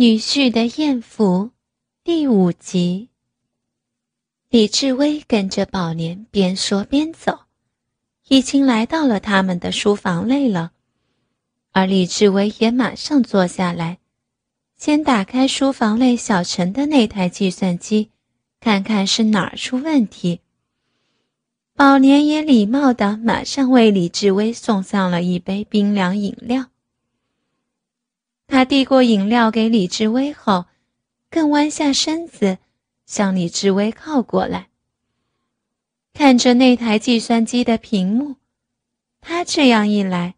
女婿的艳福，第五集。李志威跟着宝莲边说边走，已经来到了他们的书房内了。而李志威也马上坐下来，先打开书房内小陈的那台计算机，看看是哪儿出问题。宝莲也礼貌的马上为李志威送上了一杯冰凉饮料。他递过饮料给李志威后，更弯下身子，向李志威靠过来。看着那台计算机的屏幕，他这样一来，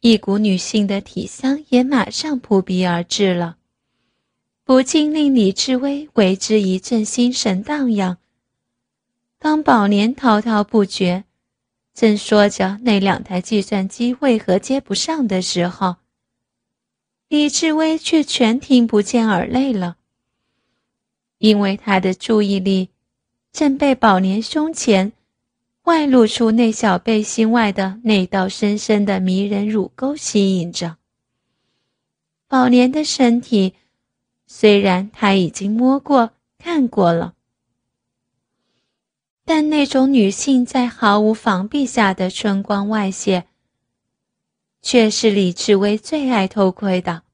一股女性的体香也马上扑鼻而至了，不禁令李志威为之一阵心神荡漾。当宝莲滔滔不绝，正说着那两台计算机为何接不上的时候，李志威却全听不见耳泪了，因为他的注意力正被宝莲胸前外露出那小背心外的那道深深的迷人乳沟吸引着。宝莲的身体虽然他已经摸过、看过了，但那种女性在毫无防备下的春光外泄。却是李志威最爱偷窥的。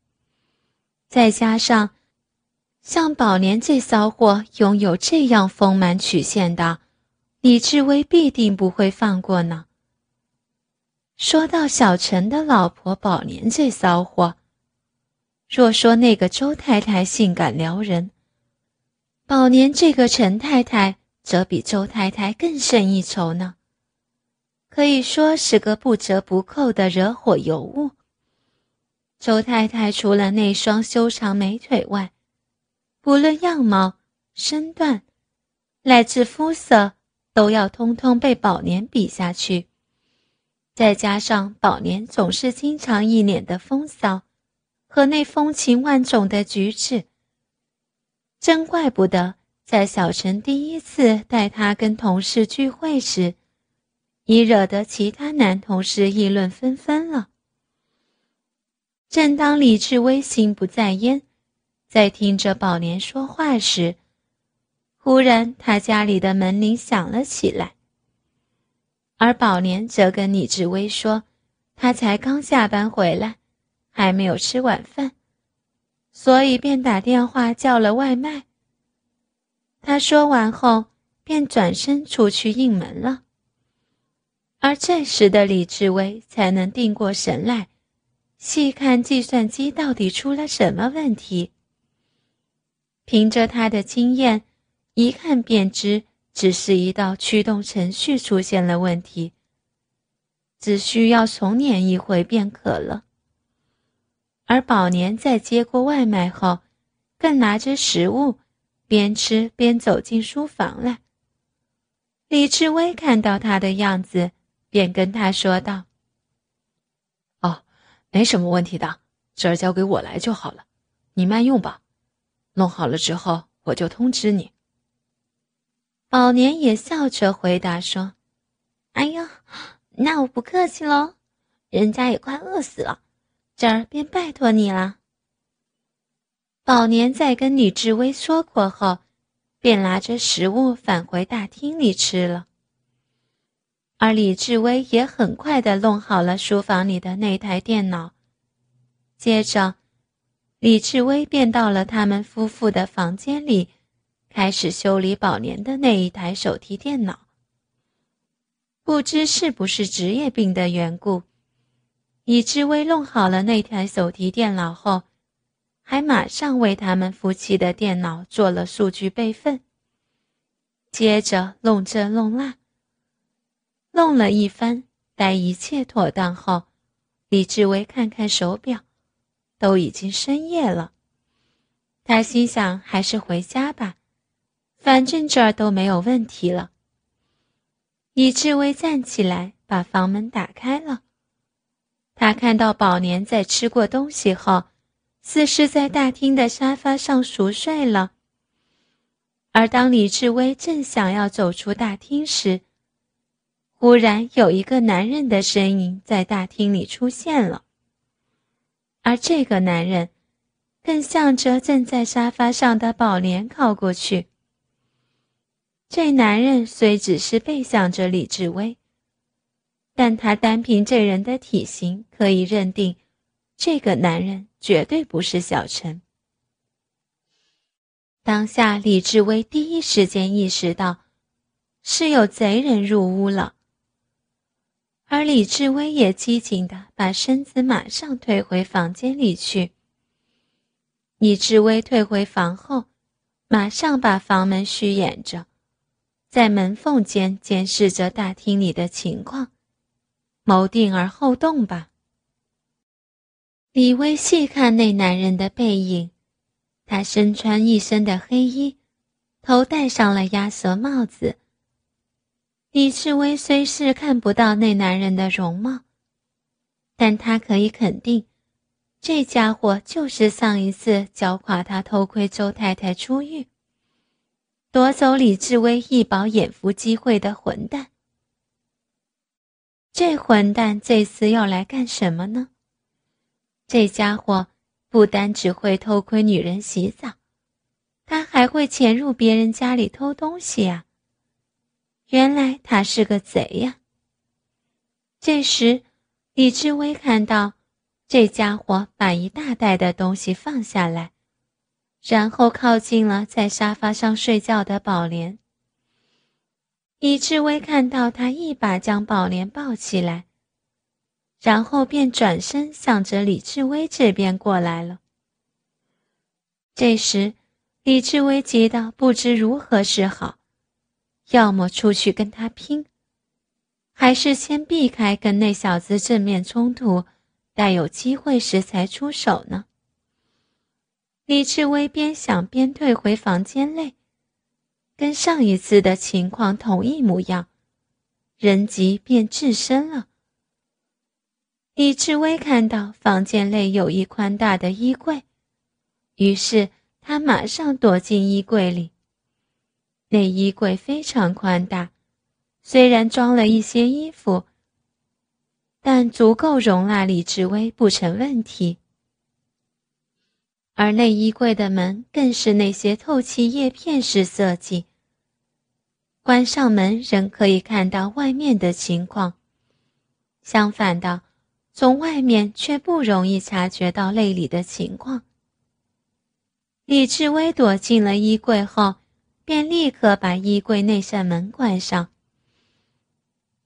再加上，像宝莲这骚货拥有这样丰满曲线的，李志威必定不会放过呢。说到小陈的老婆宝莲这骚货，若说那个周太太性感撩人，宝莲这个陈太太则比周太太更胜一筹呢。可以说是个不折不扣的惹火尤物。周太太除了那双修长美腿外，不论样貌、身段，乃至肤色，都要通通被宝莲比下去。再加上宝莲总是经常一脸的风骚，和那风情万种的举止，真怪不得在小陈第一次带他跟同事聚会时。已惹得其他男同事议论纷纷了。正当李志威心不在焉，在听着宝莲说话时，忽然他家里的门铃响了起来。而宝莲则跟李志威说，他才刚下班回来，还没有吃晚饭，所以便打电话叫了外卖。他说完后，便转身出去应门了。而这时的李志威才能定过神来，细看计算机到底出了什么问题。凭着他的经验，一看便知，只是一道驱动程序出现了问题，只需要重捻一回便可了。而宝年在接过外卖后，更拿着食物，边吃边走进书房来。李志威看到他的样子。便跟他说道：“，没什么问题的，这儿交给我来就好了，你慢用吧。弄好了之后我就通知你。”宝年也笑着回答说：“哎呀，那我不客气喽，人家也快饿死了，这儿便拜托你了。”宝年在跟李志威说过后，便拿着食物返回大厅里吃了。而李志威也很快的弄好了书房里的那台电脑，接着，李志威便到了他们夫妇的房间里，开始修理宝莲的那一台手提电脑。不知是不是职业病的缘故，李志威弄好了那台手提电脑后，还马上为他们夫妻的电脑做了数据备份，接着弄这弄那。弄了一番，待一切妥当后，李志威看看手表，都已经深夜了。他心想，还是回家吧，反正这儿都没有问题了。李志威站起来，把房门打开了。他看到宝年在吃过东西后，似是在大厅的沙发上熟睡了。而当李志威正想要走出大厅时，忽然有一个男人的身影在大厅里出现了，而这个男人更向着正在沙发上的宝莲靠过去。这男人虽只是背向着李志威，但他单凭这人的体型，可以认定，这个男人绝对不是小陈。当下，李志威第一时间意识到，是有贼人入屋了。而李志威也机警的把身子马上退回房间里去。李志威退回房后，马上把房门虚掩着，在门缝间监视着大厅里的情况，谋定而后动吧。李威细看那男人的背影，他身穿一身的黑衣，头戴上了鸭舌帽子。李志威虽是看不到那男人的容貌，但他可以肯定，这家伙就是上一次搅垮他偷窥周太太出狱、夺走李志威一饱眼福机会的混蛋。这混蛋这次要来干什么呢？这家伙不单只会偷窥女人洗澡，他还会潜入别人家里偷东西啊！原来他是个贼呀！这时，李志威看到这家伙把一大袋的东西放下来，然后靠近了在沙发上睡觉的宝莲。李志威看到他一把将宝莲抱起来，然后便转身向着李志威这边过来了。这时，李志威急得不知如何是好。要么出去跟他拼，还是先避开跟那小子正面冲突，待有机会时才出手呢？李志威边想边退回房间内，跟上一次的情况同一模样，人急便智身了。李志威看到房间内有一宽大的衣柜，于是他马上躲进衣柜里。那衣柜非常宽大，虽然装了一些衣服，但足够容纳李志威不成问题。而内衣柜的门更是那些透气叶片式设计，关上门仍可以看到外面的情况。相反的，从外面却不容易察觉到内里的情况。李志威躲进了衣柜后。便立刻把衣柜那扇门关上，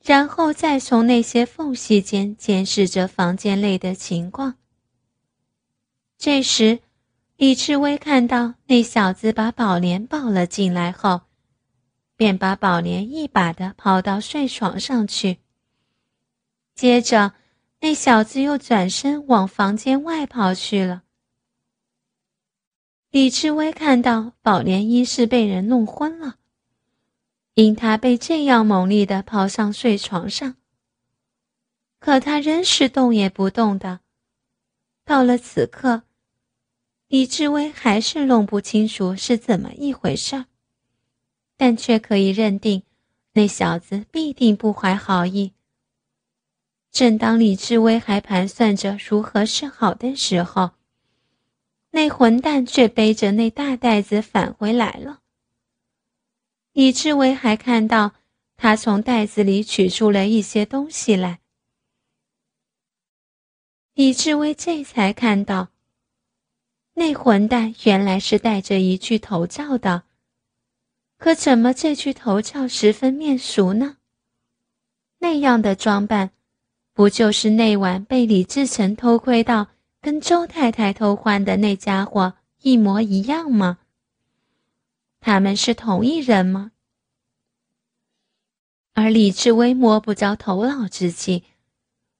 然后再从那些缝隙间监视着房间内的情况。这时，李志威看到那小子把宝莲抱了进来后，便把宝莲一把的抛到睡床上去。接着，那小子又转身往房间外跑去了。李志威看到宝莲一是被人弄昏了，因他被这样猛烈的抛上睡床上，可他仍是动也不动的。到了此刻，李志威还是弄不清楚是怎么一回事儿但却可以认定，那小子必定不怀好意。正当李志威还盘算着如何是好的时候，那混蛋却背着那大袋子返回来了。李志威还看到他从袋子里取出了一些东西来。李志威这才看到，那混蛋原来是戴着一具头罩的。可怎么这具头罩十分面熟呢？那样的装扮，不就是那晚被李志成偷窥到？跟周太太偷换的那家伙一模一样吗？他们是同一人吗？而李志威摸不着头脑之际，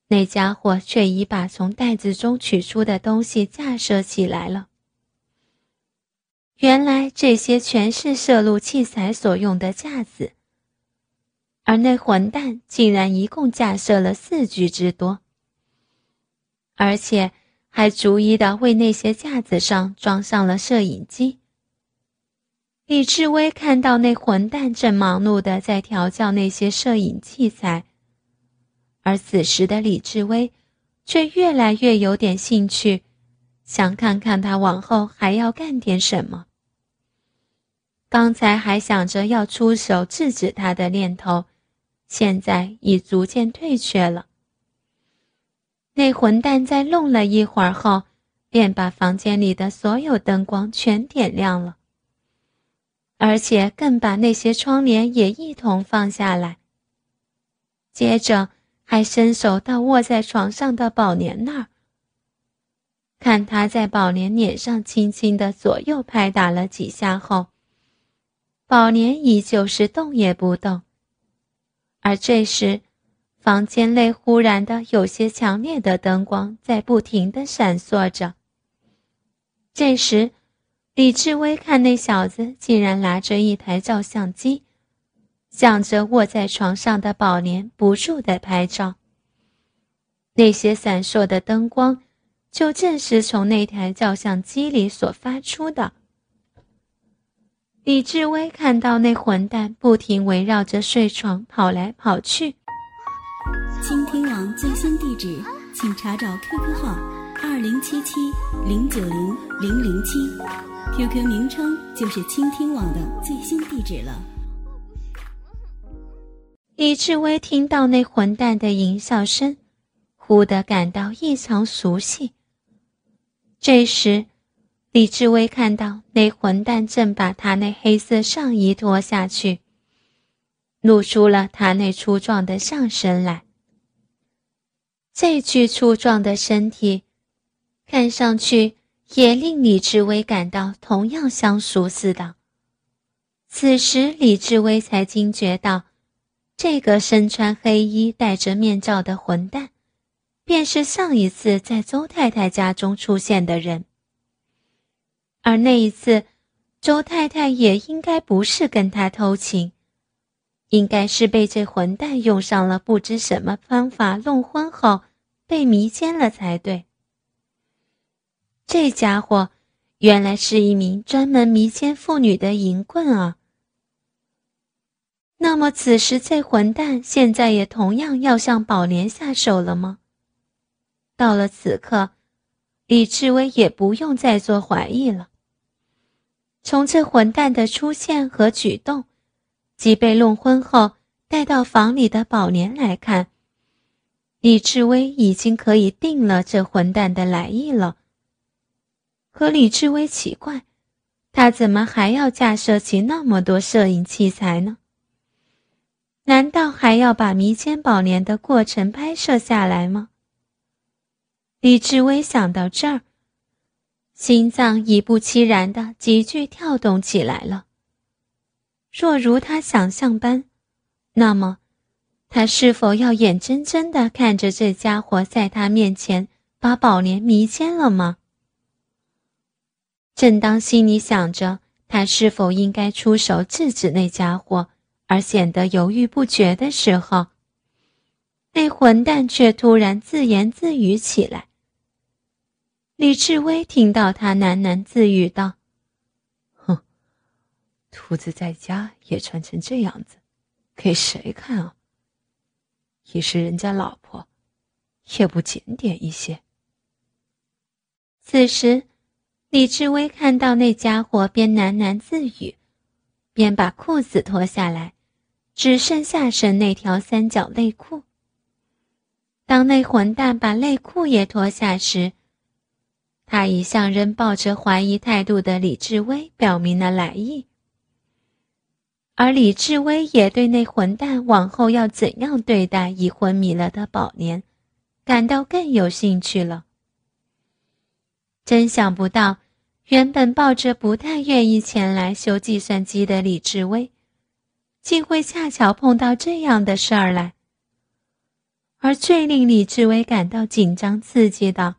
那家伙却已把从袋子中取出的东西架设起来了。原来这些全是摄录器材所用的架子，而那混蛋竟然一共架设了四具之多，而且。还逐一的为那些架子上装上了摄影机。李志威看到那混蛋正忙碌的在调教那些摄影器材，而此时的李志威却越来越有点兴趣，想看看他往后还要干点什么。刚才还想着要出手制止他的念头，现在已逐渐退却了。那混蛋在弄了一会儿后，便把房间里的所有灯光全点亮了，而且更把那些窗帘也一同放下来。接着还伸手到卧在床上的宝莲那儿，看他在宝莲脸上轻轻的左右拍打了几下后。宝莲依旧是动也不动，而这时，房间内忽然的有些强烈的灯光在不停的闪烁着。这时，李志威看那小子竟然拿着一台照相机，向着卧在床上的宝莲不住的拍照。那些闪烁的灯光，就正是从那台照相机里所发出的。李志威看到那混蛋不停围绕着睡床跑来跑去。最新地址，请查找 QQ 号二零七七零九零零零七，QQ 名称就是倾听网的最新地址了。李志威听到那混蛋的淫笑声，忽地感到异常熟悉。这时。李志威看到那混蛋正把他那黑色上衣脱下去，露出了他那粗壮的上身来。这具粗壮的身体，看上去也令李志威感到同样相熟似的。此时，李志威才惊觉到，这个身穿黑衣、戴着面罩的混蛋，便是上一次在周太太家中出现的人。而那一次，周太太也应该不是跟他偷情，应该是被这混蛋用上了不知什么方法弄昏后被迷奸了才对。这家伙原来是一名专门迷奸妇女的淫棍啊！那么此时这混蛋现在也同样要向宝莲下手了吗？到了此刻，李志威也不用再做怀疑了。从这混蛋的出现和举动，及被弄昏后带到房里的宝莲来看，李志威已经可以定了这混蛋的来意了。可李志威奇怪，他怎么还要架设起那么多摄影器材呢？难道还要把迷奸宝莲的过程拍摄下来吗？李志威想到这儿。心脏已不期然的急剧跳动起来了。若如他想象般，那么，他是否要眼睁睁的看着这家伙在他面前把宝莲迷奸了吗？正当心里想着他是否应该出手制止那家伙，而显得犹豫不决的时候，那混蛋却突然自言自语起来。李志威听到他喃喃自语道：“哼，兔子在家也穿成这样子，给谁看啊？也是人家老婆，也不检点一些。”此时，李志威看到那家伙边喃喃自语，边把裤子脱下来，只剩下身那条三角内裤。当那混蛋把内裤也脱下时，他已向仍抱着怀疑态度的李志威表明了来意，而李志威也对那混蛋往后要怎样对待已昏迷了的宝莲，感到更有兴趣了。真想不到，原本抱着不太愿意前来修计算机的李志威，竟会恰巧碰到这样的事儿来。而最令李志威感到紧张刺激的。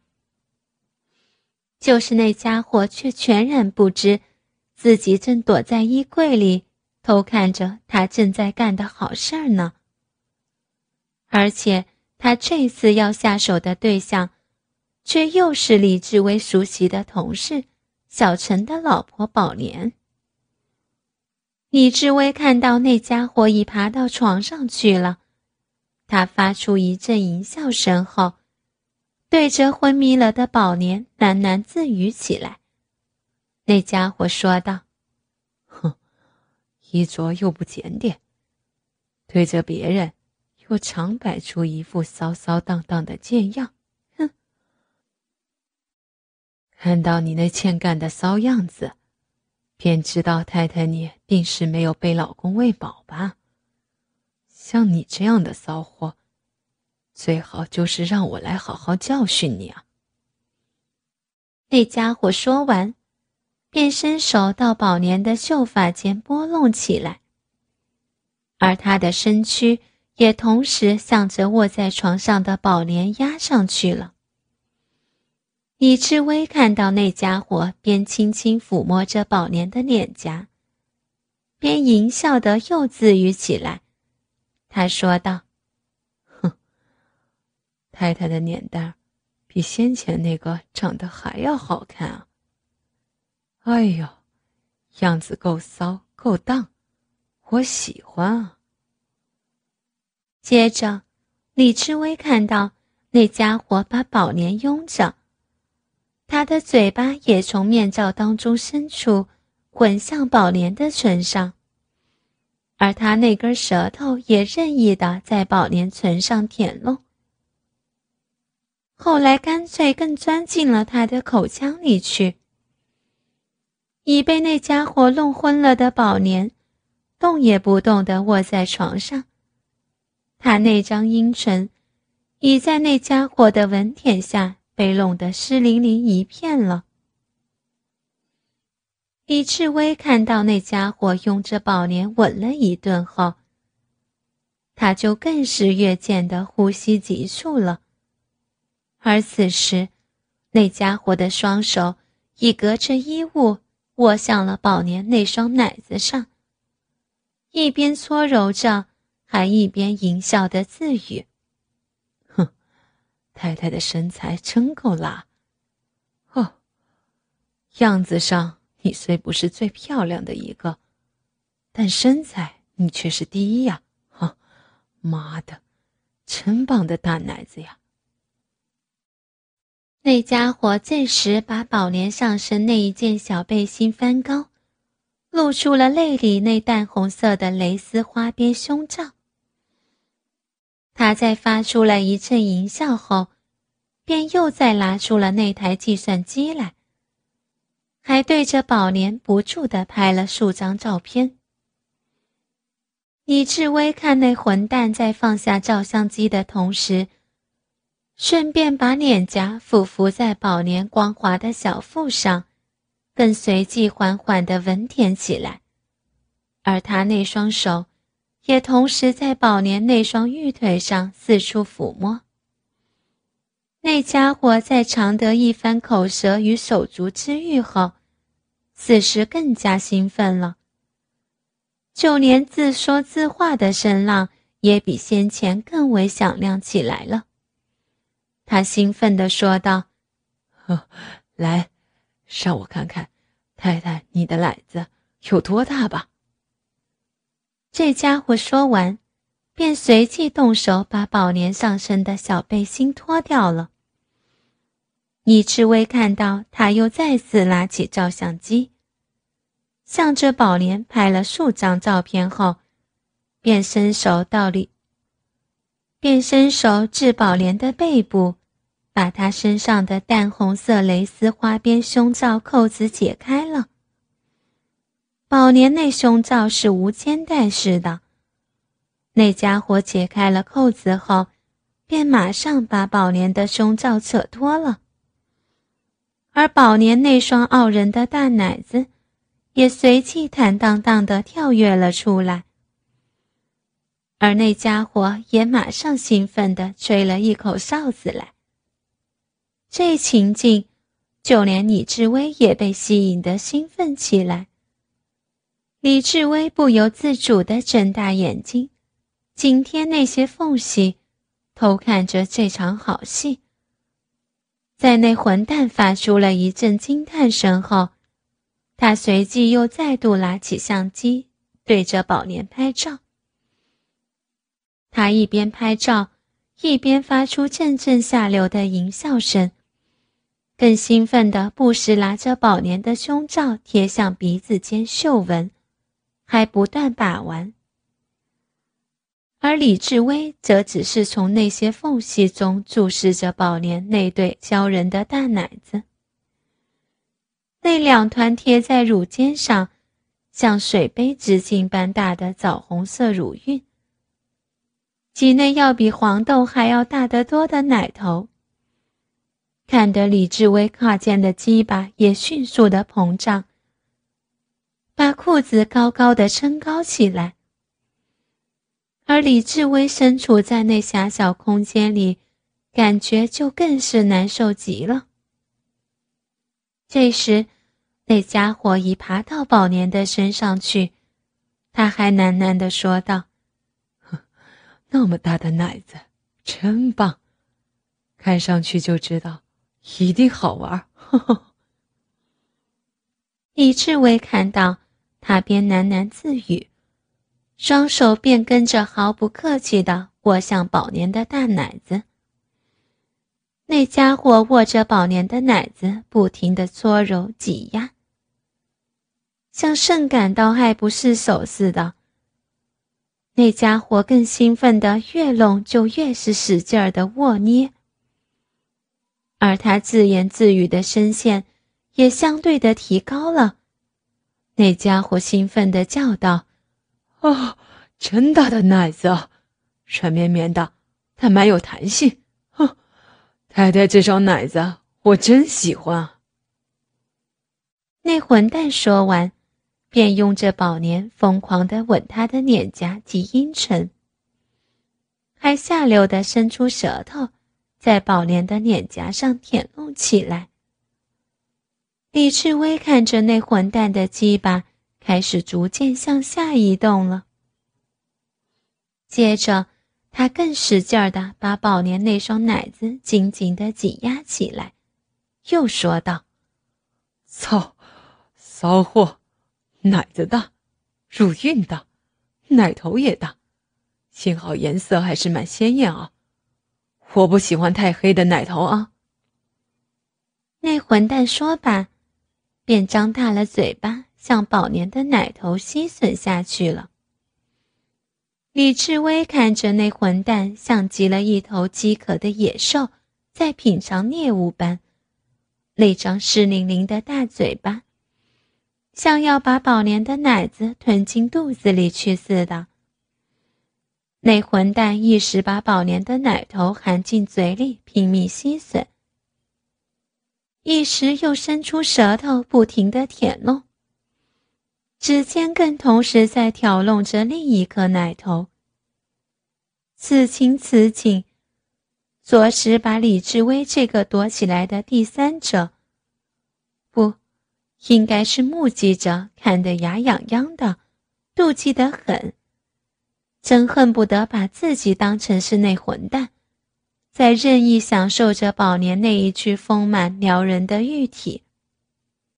就是那家伙，却全然不知自己正躲在衣柜里偷看着他正在干的好事儿呢。而且他这次要下手的对象，却又是李志威熟悉的同事小陈的老婆宝莲。李志威看到那家伙已爬到床上去了，他发出一阵淫笑声后。对着昏迷了的宝莲喃喃自语起来。那家伙说道：“，衣着又不检点，对着别人又常摆出一副骚骚荡荡的贱样。哼，看到你那欠干的骚样子。”便知道太太你定是没有被老公喂饱吧？像你这样的骚货，最好就是让我来好好教训你啊！那家伙说完，便伸手到宝莲的秀发间拨弄起来，而他的身躯也同时向着卧在床上的宝莲压上去了。李志威看到那家伙边轻轻抚摸着宝莲的脸颊，边淫笑的又自语起来。他说道：“哼，太太的脸蛋儿比先前那个长得还要好看啊！哎呦，样子够骚够荡，我喜欢啊！”接着，李志威看到那家伙把宝莲拥着。他的嘴巴也从面罩当中伸出，滚向宝莲的唇上，而他那根舌头也任意的在宝莲唇上舔弄。后来干脆更钻进了他的口腔里去。已被那家伙弄昏了的宝莲，动也不动的卧在床上，他那张阴唇已在那家伙的吻舔下。被弄得湿淋淋一片了。李志威看到那家伙用着宝莲吻了一顿后，他就更是越见得呼吸急促了。而此时，那家伙的双手已隔着衣物握向了宝莲那双奶子上，一边搓揉着，还一边淫笑的自语。哼太太的身材真够辣，哦，样子上你虽不是最漂亮的一个，但身材你却是第一呀！哈，妈的，真棒的大奶子呀！那家伙这时把宝莲上身那一件小背心翻高，露出了内里那淡红色的蕾丝花边胸罩。他在发出了一阵淫笑后，便又再拿出了那台计算机来，还对着宝莲不住地拍了数张照片。李志威看那混蛋在放下照相机的同时，顺便把脸颊俯伏在宝莲光滑的小腹上，更随即缓缓地吻舔起来，而他那双手。也同时在宝莲那双玉腿上四处抚摸。那家伙在尝得一番口舌与手足之欲后，此时更加兴奋了。就连自说自话的声浪也比先前更为响亮起来了。他兴奋地说道：“来，让我看看，太太你的奶子有多大吧。”这家伙说完，便随即动手把宝莲上身的小背心脱掉了。李志威看到他又再次拿起照相机，向着宝莲拍了数张照片后，便伸手到里，便伸手至宝莲的背部，把她身上的淡红色蕾丝花边胸罩扣子解开了。宝莲那胸罩是无肩带式的，那家伙解开了扣子后，便马上把宝莲的胸罩扯脱了，而宝莲那双傲人的大奶子，也随即坦荡荡地跳跃了出来，而那家伙也马上兴奋地吹了一口哨子来。这情景，就连李志威也被吸引得兴奋起来。李志威不由自主地睁大眼睛，紧贴那些缝隙，偷看着这场好戏。在那混蛋发出了一阵惊叹声后，他随即又再度拿起相机，对着宝莲拍照。他一边拍照，一边发出阵阵下流的淫笑声，更兴奋的不时拿着宝莲的胸罩贴向鼻子间嗅闻，还不断把玩。而李志威则只是从那些缝隙中注视着宝莲那对娇人的大奶子，那两团贴在乳尖上，像水杯直径般大的枣红色乳晕，体内要比黄豆还要大得多的奶头，看得李志威胯间的鸡巴也迅速的膨胀，把裤子高高的撑高起来。而李志威身处在那狭小空间里，感觉就更是难受极了。这时，那家伙已爬到宝年的身上去，他还喃喃地说道：“那么大的奶子，真棒，看上去就知道，一定好玩。”呵呵李志伟看到他，边喃喃自语。双手便跟着毫不客气地握向宝莲的大奶子。那家伙握着宝莲的奶子，不停地搓揉挤压，像甚感到爱不释手似的。那家伙更兴奋的，越弄就越是使劲儿的握捏，而他自言自语的声线也相对的提高了。那家伙兴奋地叫道。哦，真大的奶子啊，软绵绵的，但蛮有弹性。哼，太太这双奶子我真喜欢。那混蛋说完，便用着宝莲疯狂的吻他的脸颊及阴唇，还下流的伸出舌头，在宝莲的脸颊上舔弄起来。李志威看着那混蛋的鸡巴。开始逐渐向下移动了。接着，他更使劲儿的把宝莲那双奶子紧紧的挤压起来，又说道：“操，骚货，奶子大，乳晕大，奶头也大，幸好颜色还是蛮鲜艳啊！我不喜欢太黑的奶头啊。”那混蛋说罢，便张大了嘴巴。向宝年的奶头吸吮下去了。李志威看着那混蛋，像极了一头饥渴的野兽，在品尝猎物般，那张湿淋淋的大嘴巴，像要把宝莲的奶子吞进肚子里去似的。那混蛋一时把宝莲的奶头含进嘴里，拼命吸吮；一时又伸出舌头，不停地舔弄。指尖更同时在挑弄着另一颗奶头。此情此景，着实把李志威这个躲起来的第三者，应该是目击者，看得牙痒痒的，妒忌得很，真恨不得把自己当成是那混蛋，在任意享受着宝莲那一具丰满撩人的玉体。